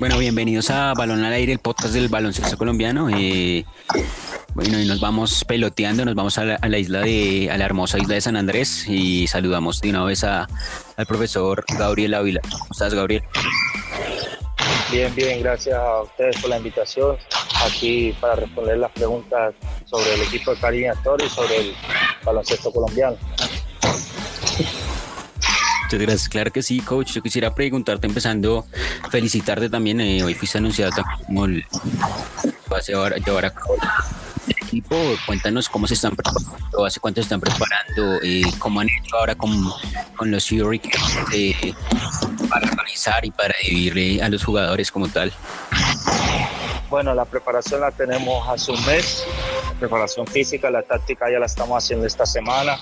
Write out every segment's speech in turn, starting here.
Bueno, bienvenidos a Balón al Aire, el podcast del baloncesto colombiano. Eh, bueno, y nos vamos peloteando, nos vamos a la, isla de, a la hermosa isla de San Andrés y saludamos de una vez a, al profesor Gabriel Ávila. ¿Cómo estás, Gabriel? Bien, bien, gracias a ustedes por la invitación aquí para responder las preguntas sobre el equipo de Cariño Astor y sobre el baloncesto colombiano. Muchas gracias. Claro que sí, coach. Yo quisiera preguntarte, empezando, felicitarte también. Eh, hoy fuiste anunciado como el ahora llevar a cabo el equipo. Cuéntanos cómo se están preparando, hace cuánto se están preparando, eh, cómo han hecho ahora con, con los Fury eh, para organizar y para dividir a los jugadores como tal. Bueno, la preparación la tenemos hace un mes. preparación física, la táctica ya la estamos haciendo esta semana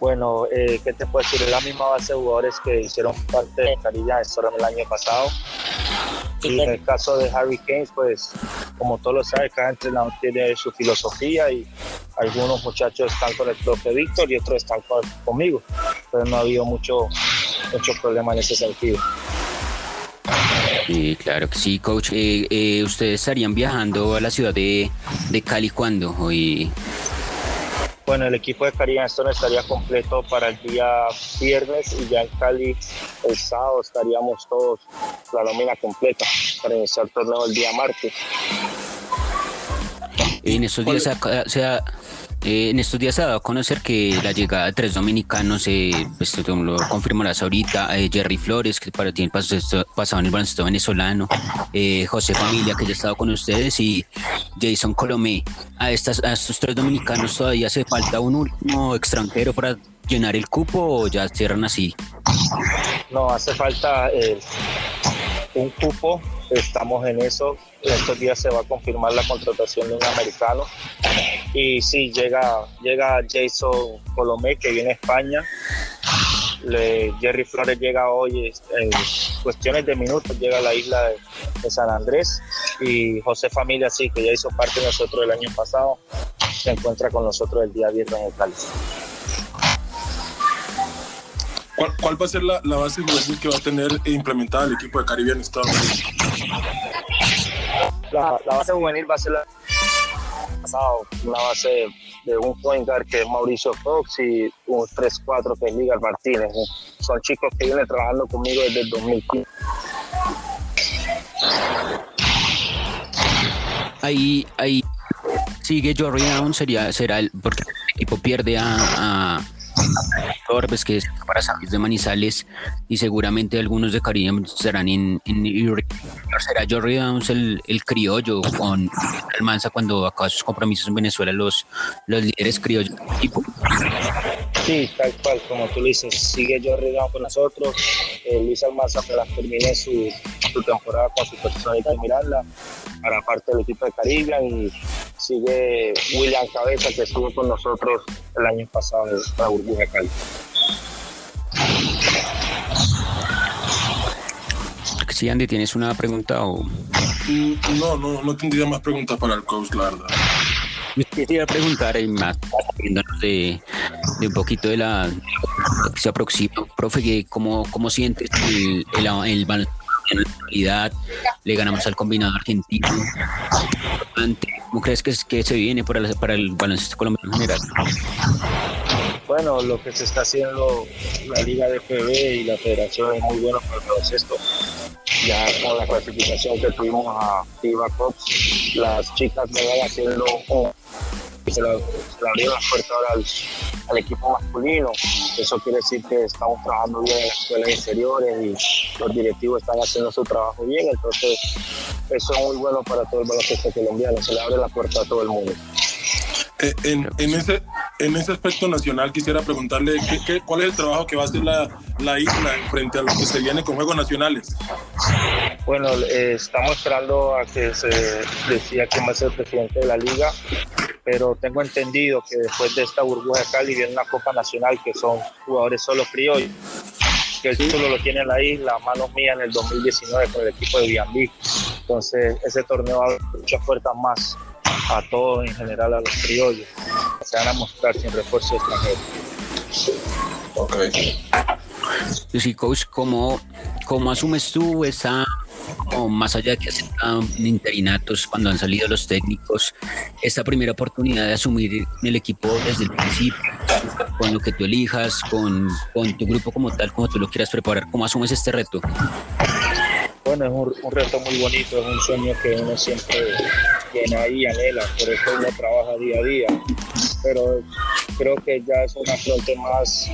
bueno, eh, ¿qué te puedo decir? Es la misma base de jugadores que hicieron parte de Carilla Storm el año pasado. Y en el caso de Harry Kane, pues como todos lo saben, cada entrenador tiene su filosofía y algunos muchachos están con el profe Víctor y otros están conmigo. Pero no ha habido mucho, mucho problema en ese sentido. Sí, claro que sí, coach. Eh, eh, ¿Ustedes estarían viajando a la ciudad de, de Cali cuándo? Hoy bueno, el equipo de Caribe Stone estaría completo para el día viernes y ya en Cali el sábado estaríamos todos la nómina completa para iniciar el torneo el día martes. En estos días se ha, eh, en estos días se ha dado a conocer que la llegada de tres dominicanos, eh, pues lo confirmarás ahorita, eh, Jerry Flores, que para ti pasado en el baloncesto venezolano, eh, José Familia, que ya ha estado con ustedes, y Jason Colomé. A, estas, a estos tres dominicanos todavía hace falta un último extranjero para llenar el cupo o ya cierran así. No, hace falta un cupo, estamos en eso. Estos días se va a confirmar la contratación de un americano y sí, llega, llega Jason Colomé, que viene a España. Jerry Flores llega hoy en cuestiones de minutos, llega a la isla de, San Andrés. Y José Familia, sí, que ya hizo parte de nosotros el año pasado, se encuentra con nosotros el día viernes en Cali. ¿Cuál, va a ser la, base que va a tener implementada el equipo de Caribe en Estados Unidos? La, la base juvenil va a ser la una base de un point guard que es Mauricio Fox y un 3-4 que es Liga Martínez. Son chicos que vienen trabajando conmigo desde el 2015. Ahí, ahí sigue sería, será el, porque el equipo pierde a Orbes, que es para Sabes de Manizales, y seguramente algunos de Caribe serán en, en será Jordi Downs el, el, criollo con Almanza cuando acaba sus compromisos en Venezuela los, los líderes criollos del. Sí, tal cual, como tú dices, sigue Jordi Downs con nosotros, eh, Luis Almanza apenas termine su, su temporada con su posición y Miranda para parte del equipo de Caribe y sigue William Cabeza que estuvo con nosotros el año pasado en la burbuja Cali. Sí, Andy, ¿tienes una pregunta o...? Mm, no, no, no tendría más preguntas para el coach, la verdad. Quisiera preguntar, y más de, de un poquito de la que se aproxima, profe, ¿cómo, cómo sientes el, el, el, en la actualidad, le ganamos al combinado argentino. ¿Cómo crees que, que se viene para, para el baloncesto colombiano en general? Bueno, lo que se está haciendo la Liga de FB y la Federación es muy bueno para el baloncesto. Ya con la clasificación que tuvimos a FIBA Cops, las chicas me van haciendo se le, abrió la puerta ahora al, equipo masculino. Eso quiere decir que estamos trabajando bien en las escuelas inferiores y los directivos están haciendo su trabajo bien. Entonces, eso es muy bueno para todo el baloncesto colombiano. Se le abre la puerta a todo el mundo. Eh, en, en, ese, en ese aspecto nacional quisiera preguntarle ¿qué, cuál es el trabajo que va a hacer la, la, isla frente a lo que se viene con Juegos Nacionales. Bueno, eh, estamos esperando a que se decida quién va a ser el presidente de la liga pero tengo entendido que después de esta burbuja de Cali viene una Copa Nacional que son jugadores solo criollos, que el título lo tiene la isla, manos mías en el 2019 con el equipo de Biambí. Entonces ese torneo abre muchas puertas más a todos en general, a los criollos. Se van a mostrar sin refuerzo extranjero. Ok. Sí, coach, ¿cómo, cómo asumes tú esa más allá de que aceptan interinatos cuando han salido los técnicos, esta primera oportunidad de asumir el equipo desde el principio, con lo que tú elijas, con, con tu grupo como tal, como tú lo quieras preparar, ¿cómo asumes este reto? Bueno, es un, reto muy bonito, es un sueño que uno siempre tiene ahí, anhela, por eso uno trabaja día a día. Pero creo que ya es una frontera más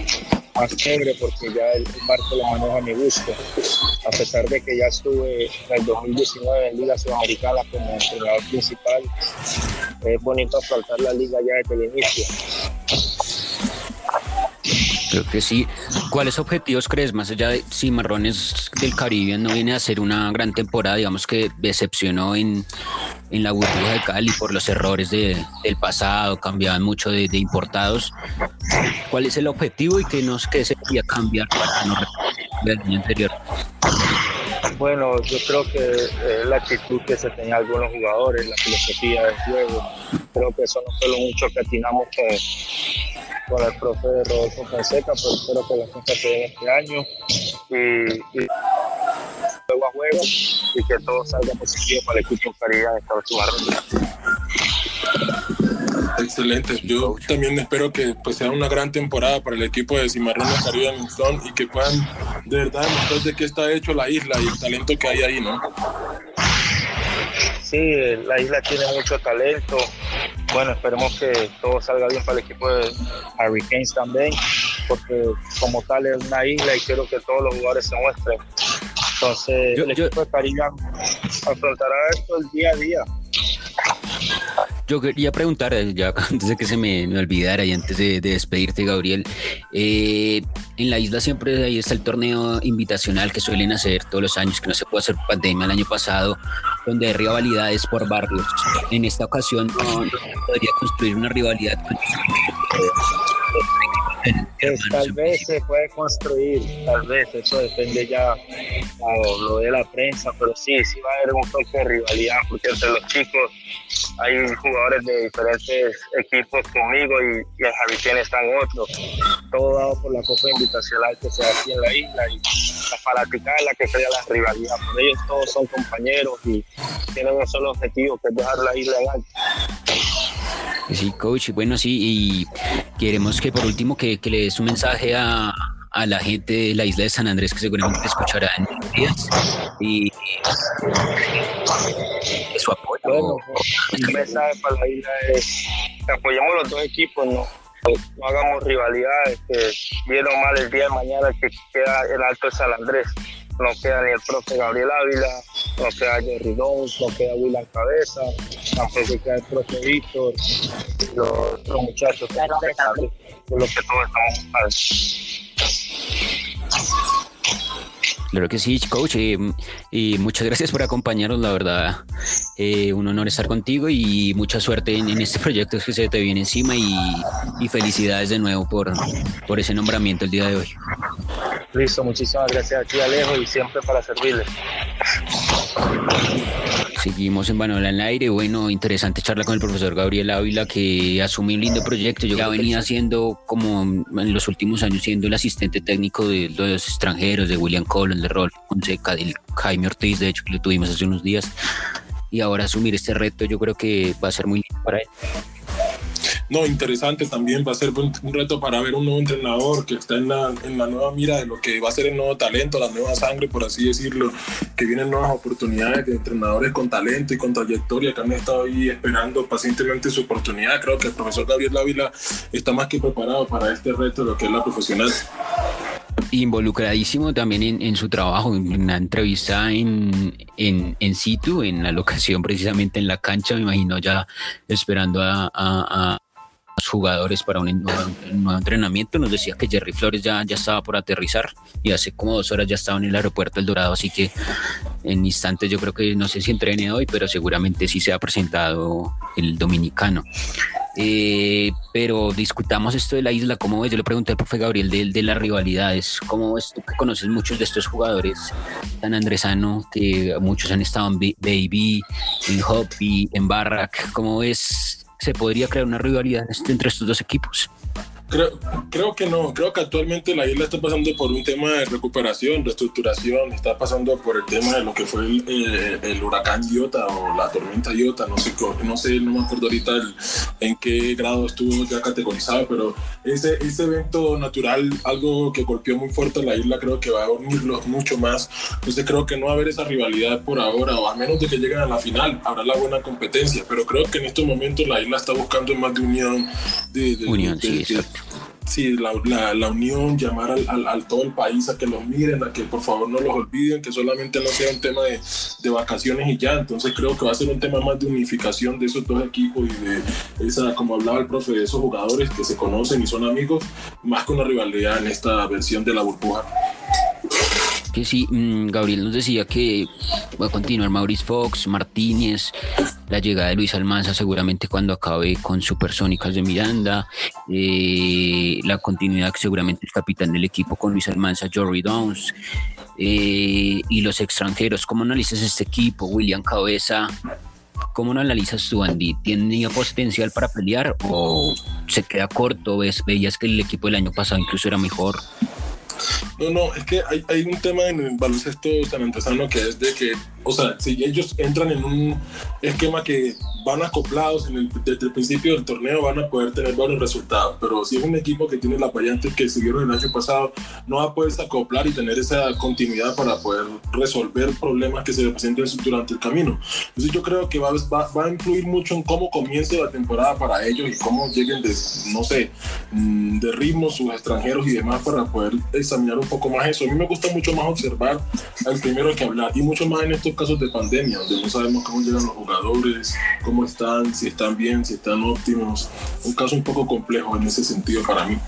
más chévere porque ya el barco lo maneja a mi gusto. A pesar de que ya estuve en el 2019 en Liga Sudamericana como entrenador principal, es bonito afrontar la liga ya desde el inicio. Creo que sí. ¿Cuáles objetivos crees, más allá de si Marrones del Caribe no viene a ser una gran temporada, digamos que decepcionó en, en la burbuja de Cali por los errores de, del pasado, cambiaban mucho de, importados. ¿Cuál es el objetivo y qué nos qué se podía cambiar para no repetir año anterior? Bueno, yo creo que eh, la actitud que se tenía algunos jugadores, la filosofía del juego, creo que eso no fue lo mucho que atinamos con, con el profe Rodolfo Fonseca, pero espero que las cosas se den este año y, y juego a juego y que todo salga positivo para el equipo Caridad de Estados Unidos. Excelente. Yo también espero que pues, sea una gran temporada para el equipo de Cimarrones Caribe y que puedan de verdad demostrar de qué está hecho la isla y el talento que hay ahí, ¿no? Sí, la isla tiene mucho talento. Bueno, esperemos que todo salga bien para el equipo de Hurricanes también, porque como tal es una isla y quiero que todos los jugadores se muestren. Entonces, el equipo de Caribe afrontará esto el día a día. Yo quería preguntar, eh, ya antes de que se me, olvidara y antes de, despedirte, Gabriel, eh, en la isla siempre ahí está el torneo invitacional que suelen hacer todos los años, que no se puede hacer pandemia el año pasado, donde hay rivalidades por barrios. En esta ocasión no, no podría construir una rivalidad con tal vez se puede construir, tal vez, eso depende ya lo de la prensa, pero sí, sí va a haber un toque de rivalidad, porque entre los chicos hay jugadores de diferentes equipos conmigo y, y en Javitén están otros, todo dado por la Copa Invitacional que se hace en la isla y la fanática es la que crea la rivalidad, por ellos todos son compañeros y tienen un solo objetivo que es dejar la isla en alto. Sí, coach, bueno, sí, y queremos que por último que, le des un mensaje a, la gente de la isla de San Andrés que seguramente escuchará en días y, su apoyo. Bueno, el mensaje para la isla es que apoyamos los dos equipos, no, no hagamos rivalidades, que bien mal el día de mañana que queda el Alto de San Andrés. No queda ni el profe Gabriel Ávila, no queda Jerry Dons, no queda William Cabeza, tampoco queda el profe Víctor, los, los muchachos que lo que todos estamos. Claro que sí, coach. Eh, y muchas gracias por acompañarnos, la verdad. Eh, un honor estar contigo y mucha suerte en, este proyecto que se te viene encima y, felicidades de nuevo por, por ese nombramiento el día de hoy. Listo, muchísimas gracias a ti, Alejo, y siempre para servirle. Seguimos en Manuel al aire. Bueno, interesante charla con el profesor Gabriel Ávila, que asumió un lindo proyecto. Yo ya venía siendo, como en los últimos años, siendo el asistente técnico de los extranjeros, de William Collins, de Rol Fonseca, del Jaime Ortiz, de hecho, que lo tuvimos hace unos días. Y ahora asumir este reto, yo creo que va a ser muy lindo para él. No, interesante también, va a ser un, reto para ver un nuevo entrenador que está en la, en la nueva mira de lo que va a ser el nuevo talento, la nueva sangre, por así decirlo, que vienen nuevas oportunidades de entrenadores con talento y con trayectoria que han estado ahí esperando pacientemente su oportunidad. Creo que el profesor Gabriel Ávila está más que preparado para este reto de lo que es la profesional involucradísimo también en, su trabajo, en una entrevista en, en, en, situ, en la locación precisamente en la cancha, me imagino ya esperando a, jugadores para un nuevo, entrenamiento. Nos decía que Jerry Flores ya, ya estaba por aterrizar y hace como dos horas ya estaba en el aeropuerto El Dorado, así que en instantes yo creo que no sé si entrene hoy, pero seguramente sí se ha presentado el dominicano. Eh, pero discutamos esto de la isla, ¿cómo ves? Yo le pregunté al profe Gabriel de, de las rivalidades, ¿cómo ves tú que conoces muchos de estos jugadores tan andresano, que muchos han estado en Baby, en Hoppy, en Barrack, ¿cómo ves se podría crear una rivalidad entre estos dos equipos. Creo, creo que no, creo que actualmente la isla está pasando por un tema de recuperación, reestructuración, está pasando por el tema de lo que fue el, eh, huracán Iota o la tormenta Iota, no sé, no sé, no me acuerdo ahorita en qué grado estuvo ya categorizado, pero ese, ese evento natural, algo que golpeó muy fuerte a la isla, creo que va a unirlos mucho más, entonces creo que no va a haber esa rivalidad por ahora, o a menos de que lleguen a la final, habrá la buena competencia, pero creo que en estos momentos la isla está buscando más de unión, de, unión, sí, sí, la, la, unión, llamar al, al, todo el país a que los miren, a que por favor no los olviden, que solamente no sea un tema de, de, vacaciones y ya. Entonces creo que va a ser un tema más de unificación de esos dos equipos y de esa, como hablaba el profe, de esos jugadores que se conocen y son amigos, más que una rivalidad en esta versión de la burbuja que sí, mm, Gabriel nos decía que va a continuar Maurice Fox, Martínez, la llegada de Luis Almanza seguramente cuando acabe con Supersónicas de Miranda, eh, la continuidad que seguramente el capitán del equipo con Luis Almanza, Jory Downs, eh, y los extranjeros. ¿Cómo analizas este equipo, William Cabeza? ¿Cómo lo analizas tú, Andy? ¿Tiene potencial para pelear o se queda corto? ¿Ves, ¿Veías que el equipo del año pasado incluso era mejor? No, no, es que hay, hay un tema en el baloncesto sanantesano que es de que o sea, si ellos entran en un esquema que van acoplados en el, desde el principio del torneo, van a poder tener buenos resultados. Pero si es un equipo que tiene las variantes que siguieron el año pasado, no va a poder acoplar y tener esa continuidad para poder resolver problemas que se presenten durante el camino. Entonces yo creo que va, va, va a influir mucho en cómo comience la temporada para ellos y cómo lleguen de, no sé, mm, de ritmo sus extranjeros y demás para poder examinar un poco más eso. A mí me gusta mucho más observar al primero que hablar y mucho más en estos casos de pandemia, donde no sabemos cómo llegan los jugadores, cómo están, si están bien, si están óptimos. Un caso un poco complejo en ese sentido para mí.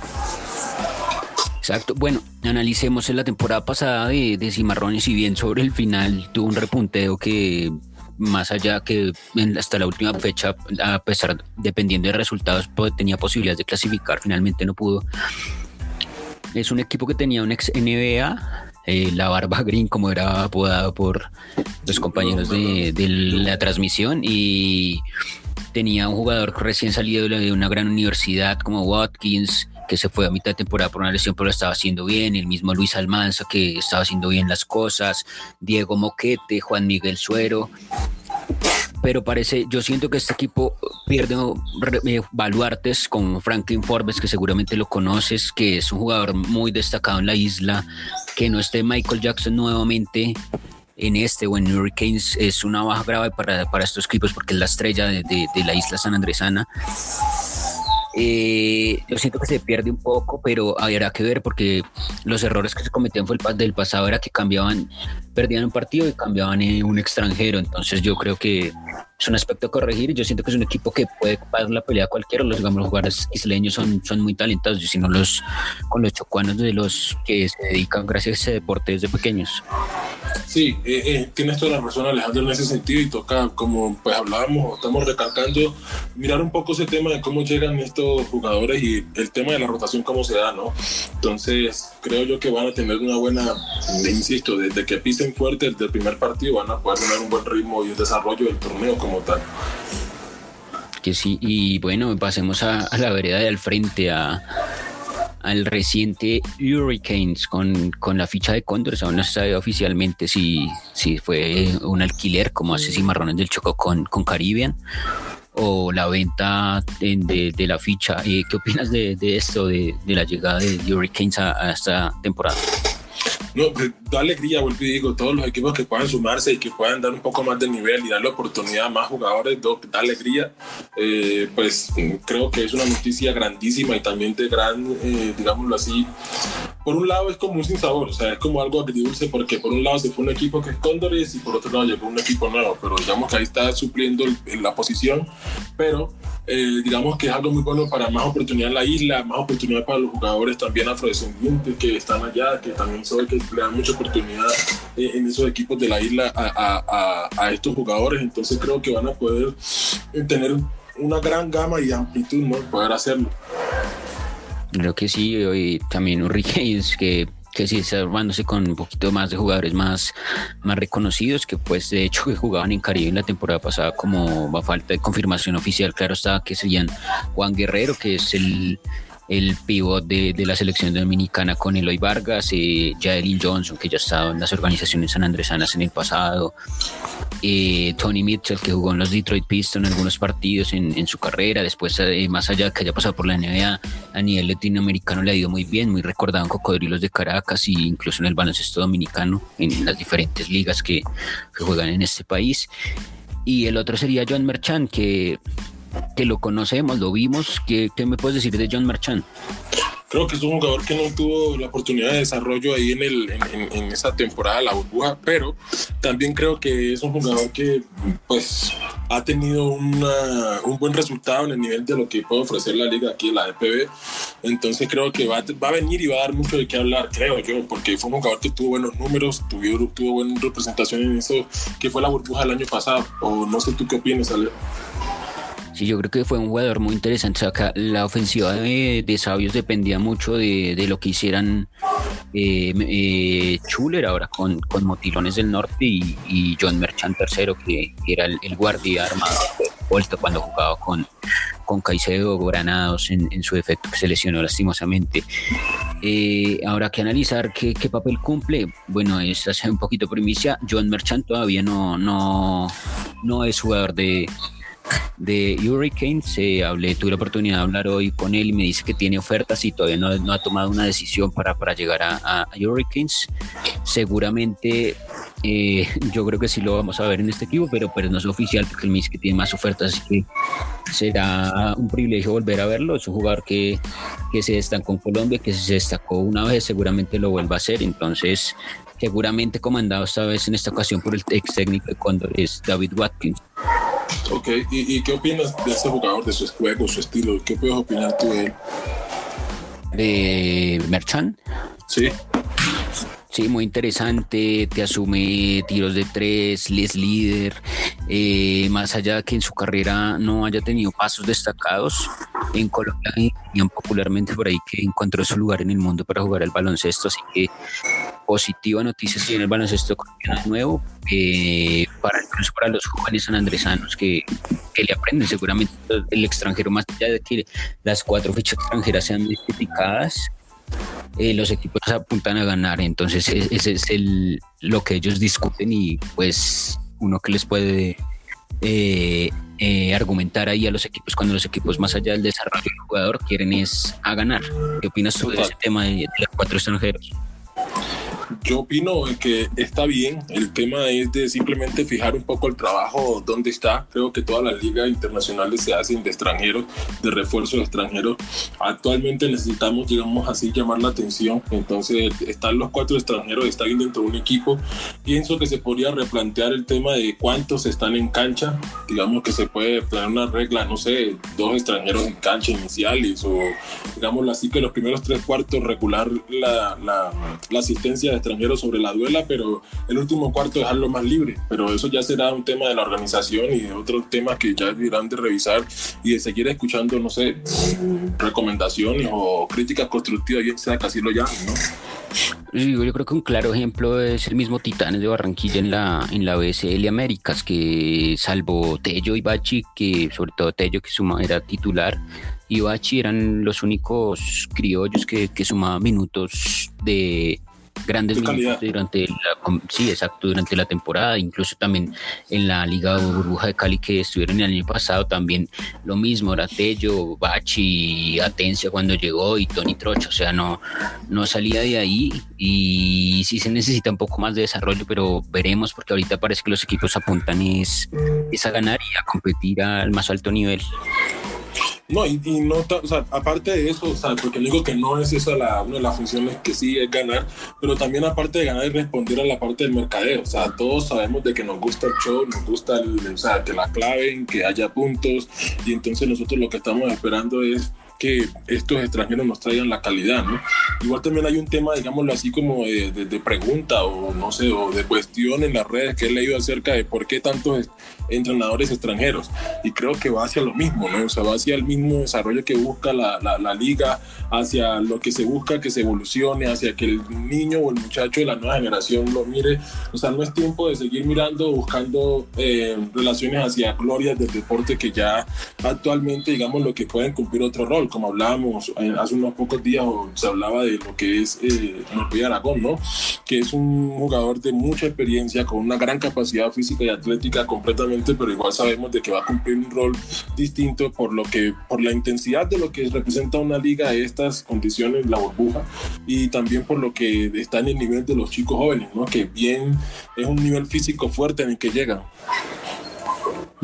Exacto. Bueno, analicemos en la temporada pasada de, de Cimarrones y bien sobre el final tuvo un repunteo que más allá que hasta la última fecha, a pesar, dependiendo de resultados, tenía posibilidades de clasificar, finalmente no pudo. Es un equipo que tenía un ex NBA, eh, la Barba Green, como era apodado por los compañeros de, la transmisión, y tenía un jugador recién salido de una gran universidad como Watkins, que se fue a mitad de temporada por una lesión, pero lo estaba haciendo bien, el mismo Luis Almanza, que estaba haciendo bien las cosas, Diego Moquete, Juan Miguel Suero, pero parece, yo siento que este equipo pierde eh, baluartes con Franklin Forbes, que seguramente lo conoces, que es un jugador muy destacado en la isla, que no esté Michael Jackson nuevamente en este o en Hurricanes es una baja grave para, para estos equipos porque es la estrella de, de la isla San Andresana. Eh, yo siento que se pierde un poco, pero habrá que ver porque los errores que se cometían fue el del pasado era que cambiaban, perdían un partido y cambiaban en un extranjero. Entonces yo creo que es un aspecto a corregir. Yo siento que es un equipo que puede pasar la pelea a cualquiera. Los, digamos, los jugadores isleños son, son muy talentosos, y si no los con los chocuanos de los que se dedican gracias a ese deporte desde pequeños. Sí, eh, eh, tienes toda la razón Alejandro en ese sentido y toca, como pues hablábamos, estamos recalcando, mirar un poco ese tema de cómo llegan estos jugadores y el tema de la rotación, cómo se da, ¿no? Entonces, creo yo que van a tener una buena, insisto, desde que pisen fuerte desde el primer partido van a poder tener un buen ritmo y un desarrollo del torneo como tal. Que sí, y bueno, pasemos a, la vereda del frente, a al reciente Hurricanes con, con la ficha de Condors. Aún no se sabe oficialmente si, si fue un alquiler como hace Cimarrones del Choco con, con Caribbean o la venta de, de, la ficha. Eh, ¿Qué opinas de, de esto, de, de, la llegada de Hurricanes a esta temporada? no, da alegría, vuelvo y digo, todos los equipos que puedan sumarse y que puedan dar un poco más de nivel y darle oportunidad a más jugadores, da alegría. Eh, pues creo que es una noticia grandísima y también de gran, eh, digámoslo así, por un lado es como un sinsabor, o sea, es como algo agridulce porque por un lado se fue un equipo que es Cóndores y por otro lado llegó un equipo nuevo, pero digamos que ahí está supliendo la posición, pero eh, digamos que es algo muy bueno para más oportunidad en la isla, más oportunidad para los jugadores también afrodescendientes que están allá, que también son que le dan mucha oportunidad eh, en esos equipos de la isla a, a, a, estos jugadores, entonces creo que van a poder eh, tener una gran gama y amplitud, ¿no? Poder hacerlo. Creo que sí, y también Hurricanes que que sí está armándose con un poquito más de jugadores más, más reconocidos que pues de hecho que jugaban en Caribe en la temporada pasada como va falta de confirmación oficial claro está que serían Juan Guerrero que es el el pivot de, la selección dominicana con Eloy Vargas, eh, Jaelin Johnson, que ya ha estado en las organizaciones sanandresanas en el pasado, eh, Tony Mitchell, que jugó en los Detroit Pistons en algunos partidos en, su carrera, después eh, más allá que haya pasado por la NBA, a nivel latinoamericano le ha ido muy bien, muy recordado en Cocodrilos de Caracas e incluso en el baloncesto dominicano, en las diferentes ligas que, que juegan en este país. Y el otro sería John Merchant, que que lo conocemos, lo vimos. ¿Qué, me puedes decir de John Marchand? Creo que es un jugador que no tuvo la oportunidad de desarrollo ahí en, el, en, esa temporada, la burbuja, pero también creo que es un jugador que pues ha tenido una, un buen resultado en el nivel de lo que puede ofrecer la liga aquí en la EPB. Entonces creo que va, va a venir y va a dar mucho de qué hablar, creo yo, porque fue un jugador que tuvo buenos números, tuvo, tuvo buena representación en eso que fue la burbuja el año pasado. O no sé tú qué opinas, Ale. Sí, yo creo que fue un jugador muy interesante. acá la ofensiva de, Sabios dependía mucho de, lo que hicieran eh, eh, Chuler ahora con, Motilones del Norte y, John Merchant tercero, que, era el, guardia armado vuelto cuando jugaba con, con Caicedo Granados en, su efecto que se lesionó lastimosamente. Eh, habrá que analizar qué, papel cumple. Bueno, es hace un poquito primicia. John Merchant todavía no, no, no es jugador de, de Hurricanes. Eh, hablé, tuve la oportunidad de hablar hoy con él y me dice que tiene ofertas y todavía no, ha tomado una decisión para, para llegar a, Hurricanes. Seguramente eh, yo creo que sí lo vamos a ver en este equipo, pero, pero no es oficial porque él me dice que tiene más ofertas, así que será un privilegio volver a verlo. Es un jugador que, que se destacó en Colombia, que se destacó una vez, seguramente lo vuelva a hacer. Entonces, seguramente comandado esta vez en esta ocasión por el ex técnico de Condor es David Watkins. Ok, ¿Y, qué opinas de ese jugador, de su juego, su estilo? ¿Qué puedes opinar tú de él? ¿De Merchant? Sí. Sí, muy interesante, te asume tiros de tres, es líder, eh, más allá de que en su carrera no haya tenido pasos destacados, en Colombia dirían popularmente por ahí que encontró su lugar en el mundo para jugar al baloncesto, así que positiva noticia si en el baloncesto colombiano nuevo, eh, para incluso para los jóvenes sanandresanos que, que le aprenden seguramente el extranjero, más allá de que las cuatro fichas extranjeras sean identificadas, eh, los equipos apuntan a ganar, entonces e, ese es el, lo que ellos discuten y pues uno que les puede eh, argumentar ahí a los equipos cuando los equipos más allá del desarrollo del jugador quieren es a ganar. ¿Qué opinas tú de ese tema de los cuatro extranjeros? Yo opino que está bien. El tema es de simplemente fijar un poco el trabajo donde está. Creo que todas las ligas internacionales se hacen de extranjeros, de refuerzos extranjeros. Actualmente necesitamos, digamos así, llamar la atención. Entonces, están los cuatro extranjeros, está bien dentro de un equipo. Pienso que se podría replantear el tema de cuántos están en cancha. Digamos que se puede planear una regla, no sé, dos extranjeros en cancha iniciales o, digámoslo así, que los primeros tres cuartos regular la, la, la asistencia extranjeros sobre la duela, pero el último cuarto dejarlo más libre. Pero eso ya será un tema de la organización y de otros temas que ya irán de revisar y de seguir escuchando, no sé, recomendaciones o críticas constructivas, bien sea que así lo llamen, ¿no? yo creo que un claro ejemplo es el mismo Titanes de Barranquilla en la, en la BSL Américas, que salvo Tello y Bachi, que sobre todo Tello que suma, era titular, y Bachi eran los únicos criollos que, que sumaban minutos de, grandes minutos durante la, sí, exacto, durante la temporada, incluso también en la Liga Burbuja de Cali que estuvieron el año pasado, también lo mismo, Tello, Bachi, Atencia cuando llegó y Tony Trocho, o sea, no, no salía de ahí y sí se necesita un poco más de desarrollo, pero veremos porque ahorita parece que los equipos apuntan es, es a ganar y a competir al más alto nivel. No, y, no, o sea, aparte de eso, o sea, porque digo que no es esa la, una de las funciones que sí es ganar, pero también aparte de ganar y responder a la parte del mercadeo, o sea, todos sabemos de que nos gusta el show, nos gusta, el, o sea, que la claven, que haya puntos, y entonces nosotros lo que estamos esperando es que estos extranjeros nos traigan la calidad, ¿no? Igual también hay un tema, digámoslo así, como de, de, pregunta o no sé, o de cuestión en las redes que he leído acerca de por qué tantos entrenadores extranjeros. Y creo que va hacia lo mismo, ¿no? O sea, va hacia el mismo desarrollo que busca la, la, liga, hacia lo que se busca que se evolucione, hacia que el niño o el muchacho de la nueva generación lo mire. O sea, no es tiempo de seguir mirando, buscando eh, relaciones hacia glorias del deporte que ya actualmente, digamos, lo que pueden cumplir otro rol como hablábamos eh, hace unos pocos días, se hablaba de lo que es eh, Aragón, ¿no? Que es un jugador de mucha experiencia, con una gran capacidad física y atlética completamente, pero igual sabemos de que va a cumplir un rol distinto por lo que, por la intensidad de lo que representa una liga de estas condiciones, la burbuja, y también por lo que está en el nivel de los chicos jóvenes, ¿no? Que bien es un nivel físico fuerte en el que llegan.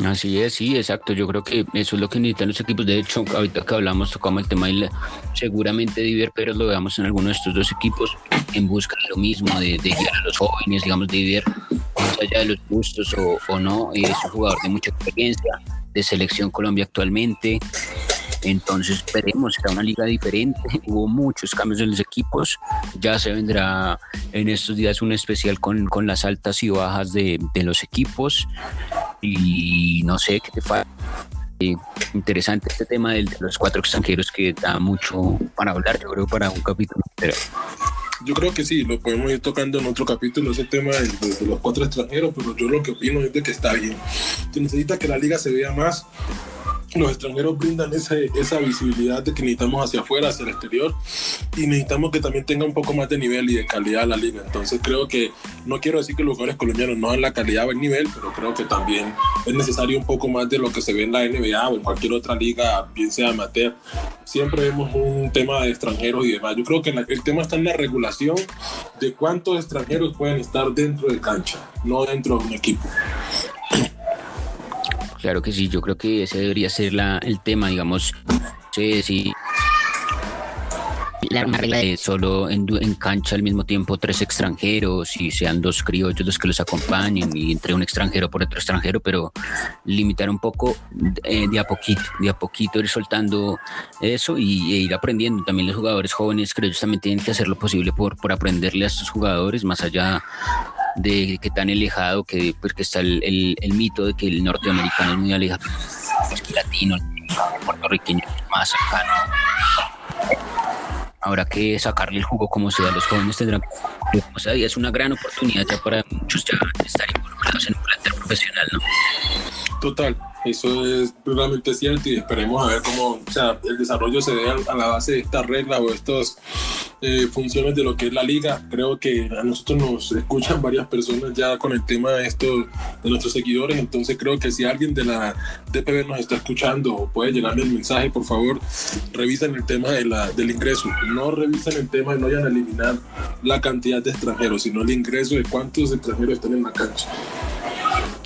Así es, sí, exacto. Yo creo que eso es lo que necesitan los equipos. De hecho, ahorita que hablamos, tocamos el tema y seguramente Diver Pérez lo veamos en alguno de estos dos equipos en busca de lo mismo, de, guiar a los jóvenes, digamos, de Diver, más allá de los gustos o, o no, es un jugador de mucha experiencia, de selección Colombia actualmente. Entonces esperemos, será una liga diferente. Hubo muchos cambios en los equipos. Ya se vendrá en estos días un especial con, con las altas y bajas de, de los equipos y no sé qué te falta. Eh, interesante este tema de los cuatro extranjeros que da mucho para hablar, yo creo, para un capítulo. Yo creo que sí, lo podemos ir tocando en otro capítulo, ese tema de, de, los cuatro extranjeros, pero yo lo que opino es de que está bien. Se necesita que la liga se vea más los extranjeros brindan ese, esa visibilidad de que necesitamos hacia afuera, hacia el exterior, y necesitamos que también tenga un poco más de nivel y de calidad la liga. Entonces creo que, no quiero decir que los jugadores colombianos no dan la calidad o el nivel, pero creo que también es necesario un poco más de lo que se ve en la NBA o en cualquier otra liga, bien sea amateur. Siempre vemos un tema de extranjeros y demás. Yo creo que el tema está en la regulación de cuántos extranjeros pueden estar dentro de cancha, no dentro de un equipo. Claro que sí, yo creo que ese debería ser la, el tema, digamos, sí, sí. La regla de solo en, cancha al mismo tiempo tres extranjeros y sean dos criollos los que los acompañen y entre un extranjero por otro extranjero, pero limitar un poco eh, de a poquito, de a poquito ir soltando eso y, e ir aprendiendo. También los jugadores jóvenes creo que también tienen que hacer lo posible por, por aprenderle a estos jugadores, más allá de que tan alejado, que porque está el, el, mito de que el norteamericano es muy alejado, el latino, el puertorriqueño más cercano. Habrá que sacarle el jugo como sea, los jóvenes tendrán, o sea, es una gran oportunidad ya para muchos ya estar involucrados en un plantel profesional, ¿no? Total, eso es realmente cierto y esperemos a ver cómo o sea, el desarrollo se dé a la base de esta regla o estas eh, funciones de lo que es la liga. Creo que a nosotros nos escuchan varias personas ya con el tema de esto de nuestros seguidores, entonces creo que si alguien de la DPB nos está escuchando o puede llegarle el mensaje, por favor, revisen el tema de la, del ingreso. No revisen el tema y no vayan a eliminar la cantidad de extranjeros, sino el ingreso de cuántos extranjeros están en la cancha.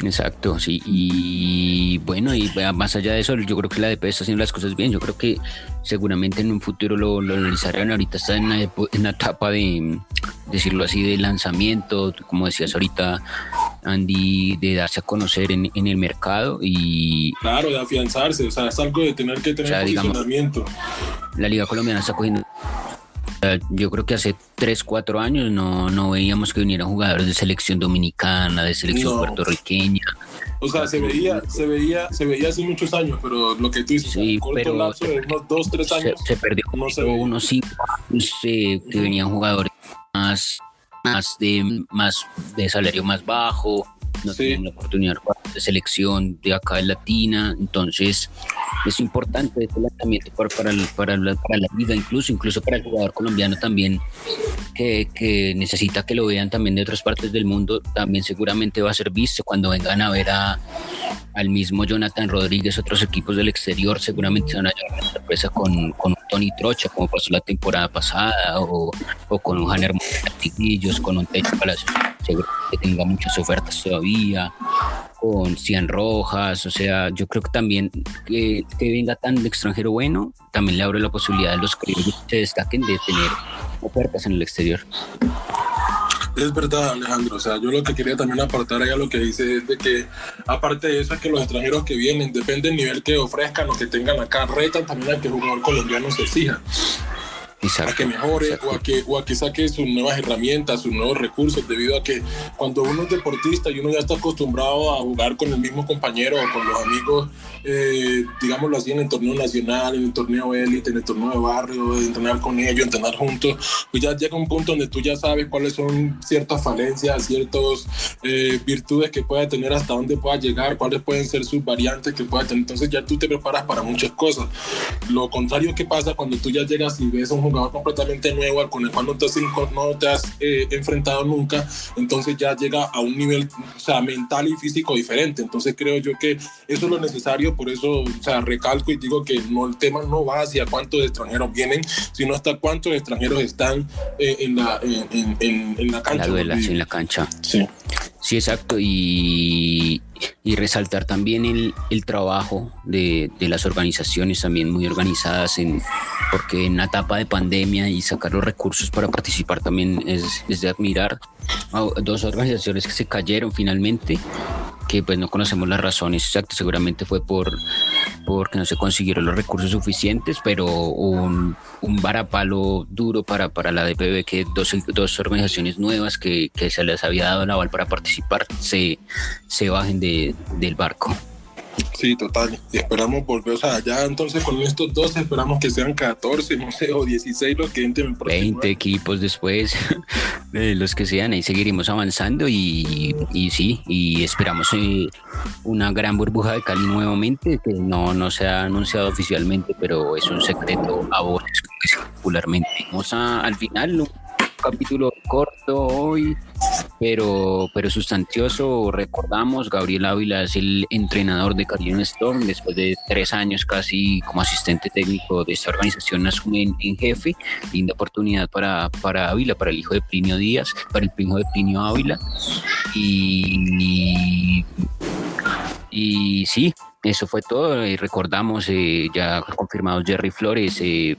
Exacto, sí. Y bueno, y más allá de eso, yo creo que la DP está haciendo las cosas bien. Yo creo que seguramente en un futuro lo, lo analizarán. Ahorita está en una, en etapa de, decirlo así, de lanzamiento, como decías ahorita, Andy, de darse a conocer en, en el mercado y... Claro, de afianzarse, o sea, es algo de tener que tener posicionamiento. la Liga Colombiana está cogiendo yo creo que hace 3, 4 años no, no veíamos que vinieran jugadores de selección dominicana, de selección puertorriqueña. O sea, se veía, se veía, se veía hace muchos años, pero lo que tú dices, sí, corto pero lapso de unos 2, 3 años. Se, perdió no se unos 5 años eh, que venían jugadores más, más de más de salario más bajo, no tienen la oportunidad de selección de acá en Latina, entonces es importante este lanzamiento para, para, para, la, para la liga, incluso, incluso para el jugador colombiano también, que, necesita que lo vean también de otras partes del mundo, también seguramente va a ser visto cuando vengan a ver a, al mismo Jonathan Rodríguez, otros equipos del exterior, seguramente se van a llevar una sorpresa con, con Tony Trocha, como pasó la temporada pasada, o, o con un Janer Martiguillos, con un Techo Palacios, seguro que tenga muchas ofertas todavía, con Cian Rojas, o sea, yo creo que también que, que venga tan extranjero bueno, también le abre la posibilidad a los que se destaquen de tener ofertas en el exterior. Es verdad, Alejandro. O sea, yo lo que quería también aportar ahí a lo que dice es de que, aparte de eso, es que los extranjeros que vienen, depende del nivel que ofrezcan o que tengan acá, retan también a que el jugador colombiano se exija. A que mejore o a que, o a que saque sus nuevas herramientas, sus nuevos recursos, debido a que cuando uno es deportista y uno ya está acostumbrado a jugar con el mismo compañero o con los amigos, eh, digámoslo así, en el torneo nacional, en el torneo élite, en el torneo de barrio, entrenar con ellos, entrenar juntos, pues ya llega un punto donde tú ya sabes cuáles son ciertas falencias, ciertas eh, virtudes que pueda tener, hasta dónde pueda llegar, cuáles pueden ser sus variantes que pueda tener. Entonces ya tú te preparas para muchas cosas. Lo contrario que pasa cuando tú ya llegas y ves a un jugador completamente nuevo con el cual no te has, no te has eh, enfrentado nunca, entonces ya llega a un nivel o sea, mental y físico diferente. Entonces creo yo que eso es lo necesario, por eso o sea, recalco y digo que no, el tema no va hacia cuántos extranjeros vienen, sino hasta cuántos extranjeros están eh, en, la, en, en, en, la cancha. La en la cancha. Sí. Sí, exacto. Y, y resaltar también el, el trabajo de, de, las organizaciones también muy organizadas, en, porque en la etapa de pandemia y sacar los recursos para participar también es, es de admirar. Dos organizaciones que se cayeron finalmente que pues no conocemos las razones exactas, seguramente fue por porque no se consiguieron los recursos suficientes, pero un, un varapalo duro para, para la DPB, que dos, dos organizaciones nuevas que, que se les había dado la aval para participar se, se bajen de, del barco. Sí, total. Y esperamos volver, o sea, ya entonces con estos dos esperamos que sean 14, no sé, o 16 los que entren el próximo 20 equipos después, de los que sean, ahí seguiremos avanzando y, y sí, y esperamos eh, una gran burbuja de Cali nuevamente, que no, no se ha anunciado oficialmente, pero es un secreto a voces, popularmente. Vamos a, al final, capítulo corto hoy, pero, pero sustancioso. Recordamos, Gabriel Ávila es el entrenador de Carolina Storm, después de tres años casi como asistente técnico de esta organización, asume en, jefe. Linda oportunidad para, para Ávila, para el hijo de Plinio Díaz, para el primo de Plinio Ávila. Y, y sí, eso fue todo. y recordamos eh, ya confirmados Jerry Flores, eh,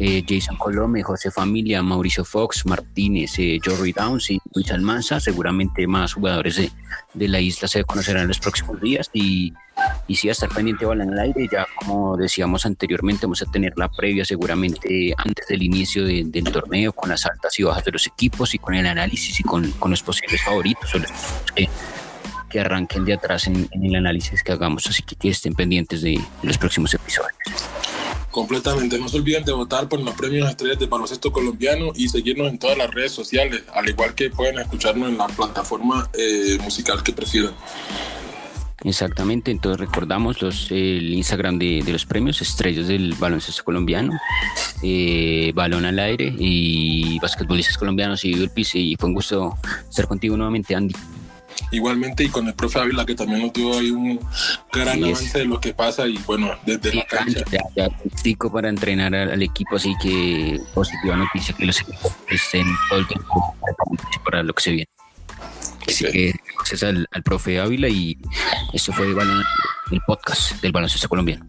eh, Jason Colome, José Familia, Mauricio Fox, Martínez, eh, Jory Downs y Luis Almanza. Seguramente más jugadores de, de, la isla se conocerán en los próximos días y, y sí, a estar pendiente de en el aire. Ya como decíamos anteriormente, vamos a tener la previa seguramente antes del inicio del torneo con las altas y bajas de los equipos y con el análisis y con, con los posibles favoritos o los que arranquen de atrás en, en, el análisis que hagamos. Así que, que estén pendientes de los próximos episodios. Completamente. No se olviden de votar por los premios estrellas de baloncesto colombiano y seguirnos en todas las redes sociales, al igual que pueden escucharnos en la plataforma eh, musical que prefieran. Exactamente, entonces recordamos los, el Instagram de, los premios, estrellas del baloncesto colombiano, eh, balón al aire y basquetbolistas colombianos y el piso y fue un gusto estar contigo nuevamente, Andy igualmente y con el profe Ávila que también nos dio ahí un gran avance de lo que pasa y bueno, desde la cancha. Ya, ya para entrenar al, equipo, así que positiva noticia que los equipos estén todo el tiempo para lo que se viene. Así que gracias al, al profe Ávila y esto fue el, el podcast del baloncesto colombiano.